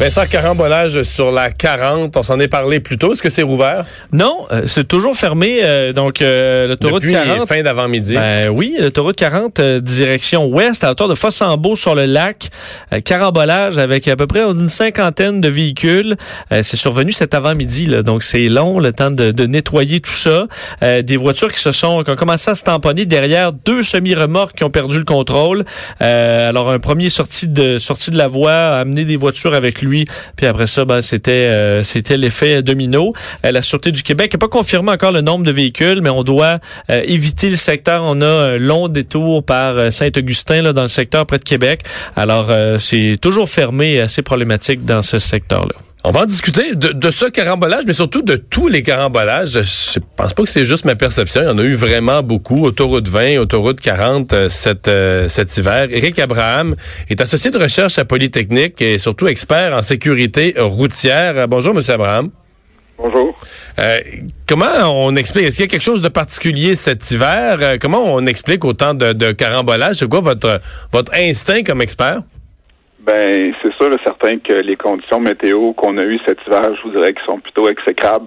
Vincent, carambolage sur la 40, on s'en est parlé plus tôt. Est-ce que c'est rouvert? Non, euh, c'est toujours fermé. euh, donc, euh, l'autoroute Depuis 40. fin d'avant-midi. Ben oui, l'autoroute 40, euh, direction ouest, à hauteur de Fossambeau sur le lac. Carambolage avec à peu près une cinquantaine de véhicules. C'est survenu cet avant-midi, là, donc c'est long, le temps de, de nettoyer tout ça. Des voitures qui se sont, qui ont commencé à se tamponner derrière deux semi-remorques qui ont perdu le contrôle. Alors, un premier sorti de, sorti de la voie a amené des voitures avec lui. Puis après ça, ben, c'était, euh, c'était l'effet domino. Euh, la Sûreté du Québec n'a pas confirmé encore le nombre de véhicules, mais on doit euh, éviter le secteur. On a un long détour par Saint-Augustin, dans le secteur près de Québec. Alors, c'est toujours fermé, assez problématique dans ce secteur-là. On va en discuter de, de ce carambolage, mais surtout de tous les carambolages. Je pense pas que c'est juste ma perception. Il y en a eu vraiment beaucoup. Autoroute 20, autoroute 40 euh, cet, euh, cet hiver. Éric Abraham est associé de recherche à Polytechnique et surtout expert en sécurité routière. Bonjour, Monsieur Abraham. Bonjour. Euh, comment on explique? Est-ce qu'il y a quelque chose de particulier cet hiver? Comment on explique autant de, de carambolages? C'est quoi votre, votre instinct comme expert? Ben, c'est sûr et certain que les conditions météo qu'on a eues cet hiver, je vous dirais qu'ils sont plutôt exécrables.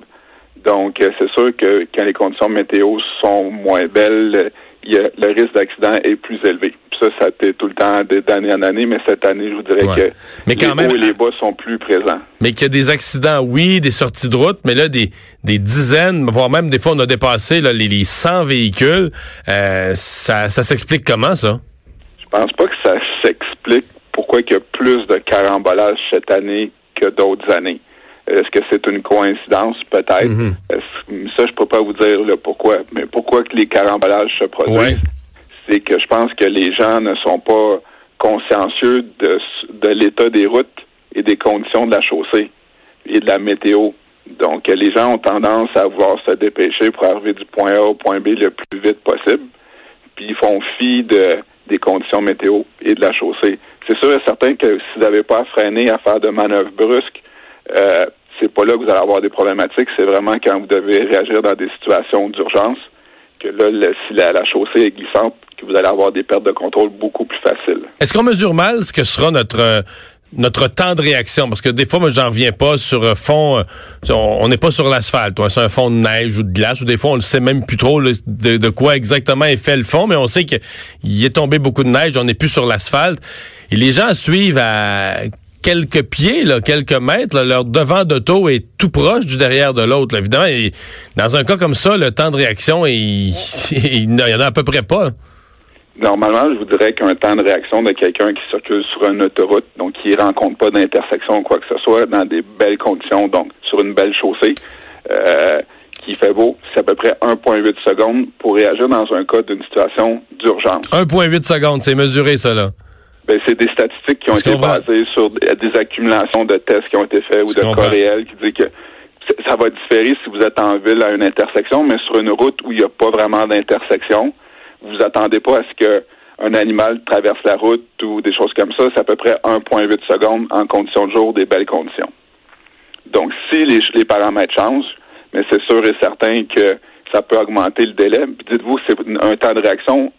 Donc, euh, c'est sûr que quand les conditions météo sont moins belles, il y a, le risque d'accident est plus élevé. Puis ça, ça a été tout le temps d'année en année, mais cette année, je vous dirais Ouais. que Mais quand les même- hauts et les bas sont plus présents. Mais qu'il y a des accidents, oui, des sorties de route, mais là, des, des dizaines, voire même des fois, on a dépassé là, les, les 100 véhicules. Euh, ça ça s'explique comment, ça? Je pense pas que ça s'explique pourquoi il y a plus de carambolage cette année que d'autres années? Est-ce que c'est une coïncidence? Peut-être. Mhm. Ça, je peux pas vous dire le pourquoi. Mais pourquoi que les carambolages se produisent? Ouais. C'est que je pense que les gens ne sont pas consciencieux de, de l'état des routes et des conditions de la chaussée et de la météo. Donc, les gens ont tendance à vouloir se dépêcher pour arriver du point A au point B le plus vite possible puis ils font fi de, des conditions météo et de la chaussée. C'est sûr et certain que si vous n'avez pas à freiner, à faire de manœuvres brusques, euh, c'est pas là que vous allez avoir des problématiques. C'est vraiment quand vous devez réagir dans des situations d'urgence que là, si la, la chaussée est glissante, que vous allez avoir des pertes de contrôle beaucoup plus faciles. Est-ce qu'on mesure mal ce que sera notre euh, notre temps de réaction? Parce que des fois, moi, j'en reviens pas sur un fond. euh, on n'est pas sur l'asphalte, sur un fond de neige ou de glace, ou des fois, on ne sait même plus trop de, quoi exactement est fait le fond, mais on sait qu'il est tombé beaucoup de neige, on n'est plus sur l'asphalte. Et les gens suivent à quelques pieds, là, quelques mètres, leur devant d'auto est tout proche du derrière de l'autre. Évidemment, et dans un cas comme ça, le temps de réaction, il, il, y en a à peu près pas. Normalement, je vous dirais qu'un temps de réaction de quelqu'un qui circule sur une autoroute, donc qui rencontre pas d'intersection ou quoi que ce soit, dans des belles conditions, donc sur une belle chaussée, euh, qui fait beau, c'est à peu près 1,8 secondes pour réagir dans un cas d'une situation d'urgence. 1,8 secondes, c'est mesuré, ça, là. Ben, c'est des statistiques qui ont été basées sur des, accumulations de tests qui ont été faits ou de cas réels qui disent que ça va différer si vous êtes en ville à une intersection, mais sur une route où il n'y a pas vraiment d'intersection, vous attendez pas à ce que un animal traverse la route ou des choses comme ça. C'est à peu près 1,8 secondes en conditions de jour, des belles conditions. Donc, si les, paramètres changent, mais c'est sûr et certain que ça peut augmenter le délai. Dites-vous c'est un temps de réaction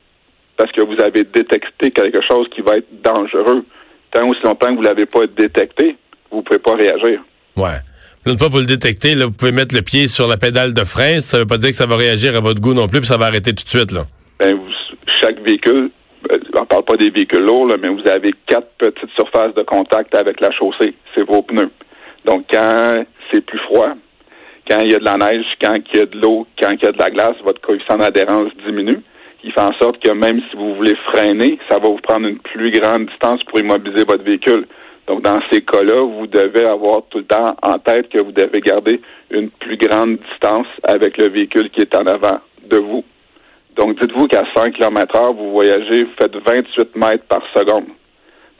parce que vous avez détecté quelque chose qui va être dangereux. Tant aussi longtemps que vous ne l'avez pas détecté, vous ne pouvez pas réagir. Ouais. Une fois que vous le détectez, là, vous pouvez mettre le pied sur la pédale de frein. Ça veut pas dire que ça va réagir à votre goût non plus, puis ça va arrêter tout de suite. Là. Ben, chaque véhicule, euh, on parle pas des véhicules lourds, mais vous avez quatre petites surfaces de contact avec la chaussée. C'est vos pneus. Donc, quand c'est plus froid, quand il y a de la neige, quand il y a de l'eau, quand il y a de la glace, votre coefficient d'adhérence diminue. Il fait en sorte que même si vous voulez freiner, ça va vous prendre une plus grande distance pour immobiliser votre véhicule. Donc, dans ces cas-là, vous devez avoir tout le temps en tête que vous devez garder une plus grande distance avec le véhicule qui est en avant de vous. Donc, dites-vous qu'à 100 km heure, vous voyagez, vous faites 28 mètres par seconde.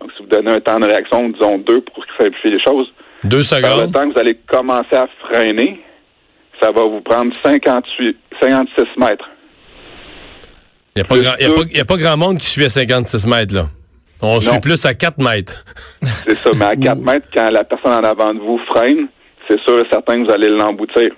Donc, si vous donnez un temps de réaction, disons 2 pour simplifier les choses, Deux par le secondes. temps que vous allez commencer à freiner, ça va vous prendre 58, 56 mètres. Il n'y pas- a pas grand monde qui suit à 56 mètres. là. On suit plus à 4 mètres. C'est ça, mais à 4 mètres, quand la personne en avant de vous freine, c'est sûr et certain que vous allez l'emboutir.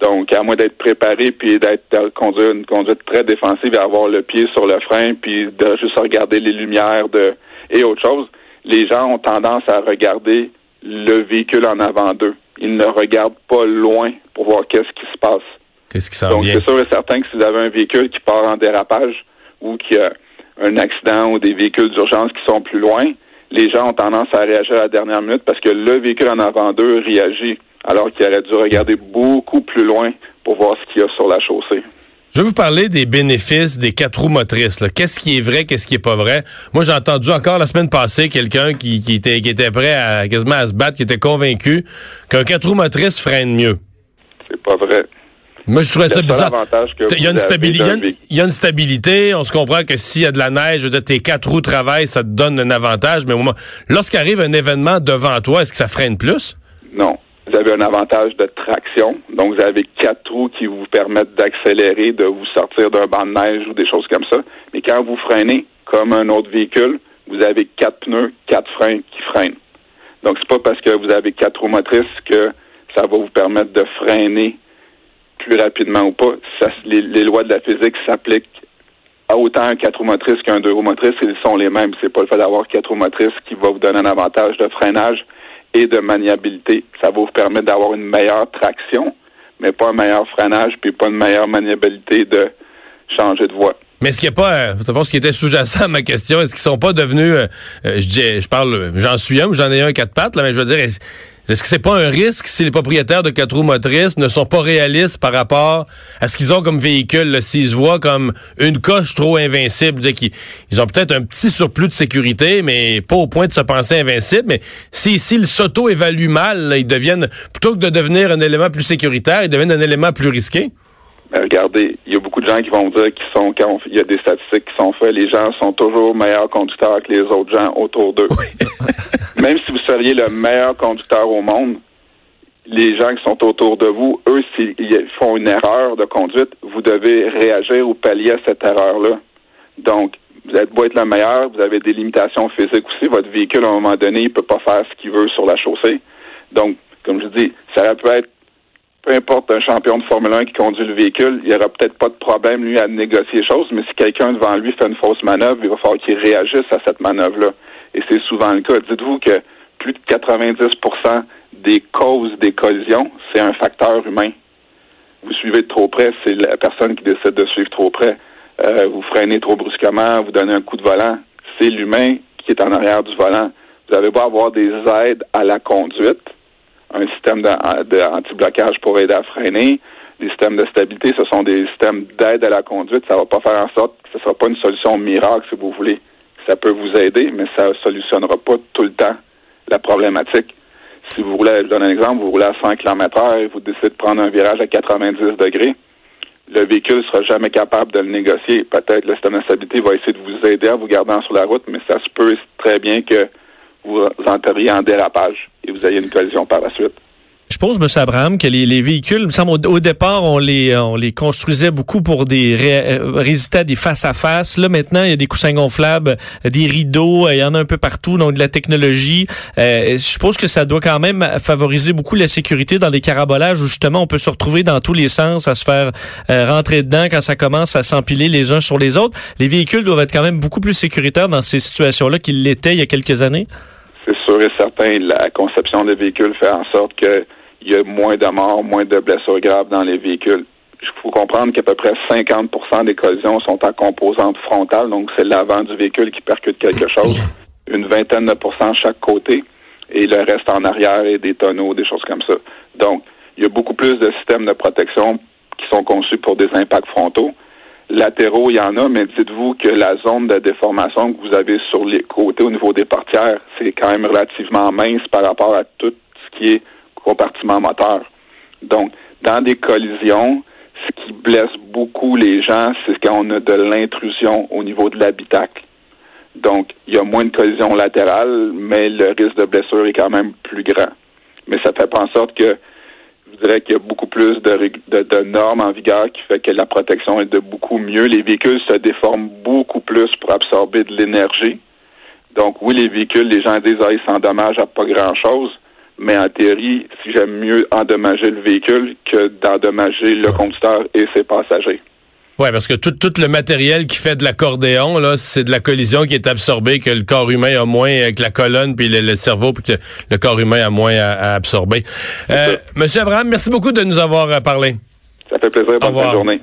Donc, à moins d'être préparé puis d'être conduire une conduite très défensive et avoir le pied sur le frein puis de juste regarder les lumières de et autre chose, les gens ont tendance à regarder le véhicule en avant d'eux. Ils ne regardent pas loin pour voir qu'est-ce qui se passe. Qu'est-ce qui s'en Donc, c'est sûr et certain que si vous avez un véhicule qui part en dérapage ou qui a un accident ou des véhicules d'urgence qui sont plus loin, les gens ont tendance à réagir à la dernière minute parce que le véhicule en avant d'eux réagit alors qu'il aurait dû regarder beaucoup plus loin pour voir ce qu'il y a sur la chaussée. Je vais vous parler des bénéfices des quatre roues motrices. Qu'est-ce qui est vrai, qu'est-ce qui est pas vrai? Moi, j'ai entendu encore la semaine passée quelqu'un qui, qui était, qui était prêt à quasiment à se battre, qui était convaincu qu'un quatre roues motrices freine mieux. C'est pas vrai. Moi, je trouvais ça bizarre. Il y, a une vous avez stabili- il y a d'un une- véhicule- il y a une stabilité. On se comprend que s'il y a de la neige, je veux dire, tes quatre roues travaillent, ça te donne un avantage. Mais au moment- lorsqu'arrive un événement devant toi, est-ce que ça freine plus? Non. Vous avez un avantage de traction. Donc, vous avez quatre trous qui vous permettent d'accélérer, de vous sortir d'un banc de neige ou des choses comme ça. Mais quand vous freinez, comme un autre véhicule, vous avez quatre pneus, quatre freins qui freinent. Donc, c'est pas parce que vous avez quatre roues motrices que ça va vous permettre de freiner plus rapidement ou pas. Les lois de la physique s'appliquent à autant un quatre roues motrices qu'un deux roues motrices. Ils sont les mêmes. C'est pas le fait d'avoir quatre roues motrices qui va vous donner un avantage de freinage et de maniabilité. Ça va vous permettre d'avoir une meilleure traction, mais pas un meilleur freinage, puis pas une meilleure maniabilité de changer de voie. Mais est-ce qu'il n'y pas, euh, ce qui était sous-jacent à ma question, est-ce qu'ils sont pas devenus, euh, euh, je dis, je parle, j'en suis un j'en ai un quatre pattes, là, mais je veux dire, est-ce, est-ce que c'est pas un risque si les propriétaires de quatre roues motrices ne sont pas réalistes par rapport à ce qu'ils ont comme véhicule, s'ils se voient comme une coche trop invincible, dire qu'ils ils ont peut-être un petit surplus de sécurité, mais pas au point de se penser invincible, mais si, s'ils s'auto-évaluent mal, là, ils deviennent, plutôt que de devenir un élément plus sécuritaire, ils deviennent un élément plus risqué? Mais regardez, il y a beaucoup gens qui vont dire qu'ils sont, quand il y a des statistiques qui sont faites, les gens sont toujours meilleurs conducteurs que les autres gens autour d'eux. Même si vous seriez le meilleur conducteur au monde, les gens qui sont autour de vous, eux, s'ils font une erreur de conduite, vous devez réagir ou pallier à cette erreur-là. Donc, vous êtes beau être le meilleur, vous avez des limitations physiques aussi. Votre véhicule, à un moment donné, il peut pas faire ce qu'il veut sur la chaussée. Donc, comme je dis, ça peut être peu importe un champion de Formule 1 qui conduit le véhicule, il n'y aura peut-être pas de problème, lui, à négocier les choses, mais si quelqu'un devant lui fait une fausse manœuvre, il va falloir qu'il réagisse à cette manœuvre-là. Et c'est souvent le cas. Dites-vous que plus de 90% des causes des collisions, c'est un facteur humain. Vous suivez de trop près, c'est la personne qui décide de suivre trop près. Euh, vous freinez trop brusquement, vous donnez un coup de volant, c'est l'humain qui est en arrière du volant. Vous avez beau avoir des aides à la conduite, un système de, de anti-blocage pour aider à freiner, des systèmes de stabilité, ce sont des systèmes d'aide à la conduite. Ça va pas faire en sorte que ce sera pas une solution miracle, si vous voulez. Ça peut vous aider, mais ça solutionnera pas tout le temps la problématique. Si vous voulez, je donne un exemple, vous roulez à 100 km heure et vous décidez de prendre un virage à 90 degrés, le véhicule sera jamais capable de le négocier. Peut-être le système de stabilité va essayer de vous aider à vous garder sur la route, mais ça se peut très bien que vous enteriez en dérapage et vous ayez une collision par la suite. Je suppose, M. Abraham, que les, les véhicules, il me semble, au, départ, on les, on les construisait beaucoup pour des euh, résister à des face-à-face. Là, maintenant, il y a des coussins gonflables, euh, des rideaux, euh, il y en a un peu partout, donc de la technologie. Euh, je suppose que ça doit quand même favoriser beaucoup la sécurité dans les carabolages où justement on peut se retrouver dans tous les sens à se faire euh, rentrer dedans quand ça commence à s'empiler les uns sur les autres. Les véhicules doivent être quand même beaucoup plus sécuritaires dans ces situations-là qu'ils l'étaient il y a quelques années. C'est sûr et certain, la conception des véhicules fait en sorte que il y a moins de morts, moins de blessures graves dans les véhicules. Il faut comprendre qu'à peu près 50% des collisions sont en composante frontale, donc c'est l'avant du véhicule qui percute quelque chose, une vingtaine de pourcents chaque côté, et le reste en arrière et des tonneaux, des choses comme ça. Donc, il y a beaucoup plus de systèmes de protection qui sont conçus pour des impacts frontaux. Latéraux, il y en a, mais dites-vous que la zone de déformation que vous avez sur les côtés au niveau des portières, c'est quand même relativement mince par rapport à tout ce qui est compartiment moteur. Donc, dans des collisions, ce qui blesse beaucoup les gens, c'est quand on a de l'intrusion au niveau de l'habitacle. Donc, il y a moins de collisions latérales, mais le risque de blessure est quand même plus grand. Mais ça fait pas en sorte que dirais qu'il y a beaucoup plus de, de, de, normes en vigueur qui fait que la protection est de beaucoup mieux. Les véhicules se déforment beaucoup plus pour absorber de l'énergie. Donc, oui, les véhicules, les gens disent, ah, ils s'endommagent à pas grand-chose. Mais en théorie, si j'aime mieux endommager le véhicule que d'endommager le conducteur et ses passagers. Oui, parce que tout, tout le matériel qui fait de l'accordéon, là, c'est de la collision qui est absorbée, que le corps humain a moins avec la colonne, puis le, cerveau, puis que le corps humain a moins à, absorber. Euh, Monsieur Abraham, merci beaucoup de nous avoir euh, parlé. Ça fait plaisir. Bonne journée.